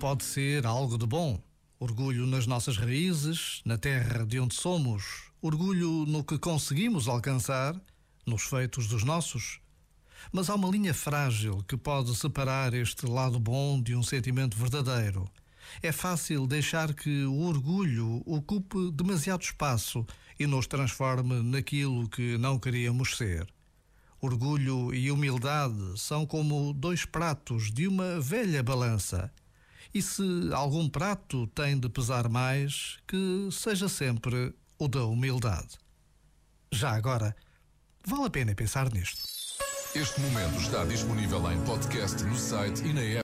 pode ser algo de bom. Orgulho nas nossas raízes, na terra de onde somos, orgulho no que conseguimos alcançar, nos feitos dos nossos. Mas há uma linha frágil que pode separar este lado bom de um sentimento verdadeiro. É fácil deixar que o orgulho ocupe demasiado espaço e nos transforme naquilo que não queríamos ser. Orgulho e humildade são como dois pratos de uma velha balança. E se algum prato tem de pesar mais, que seja sempre o da humildade. Já agora, vale a pena pensar nisto. Este momento está disponível em podcast no site e na app.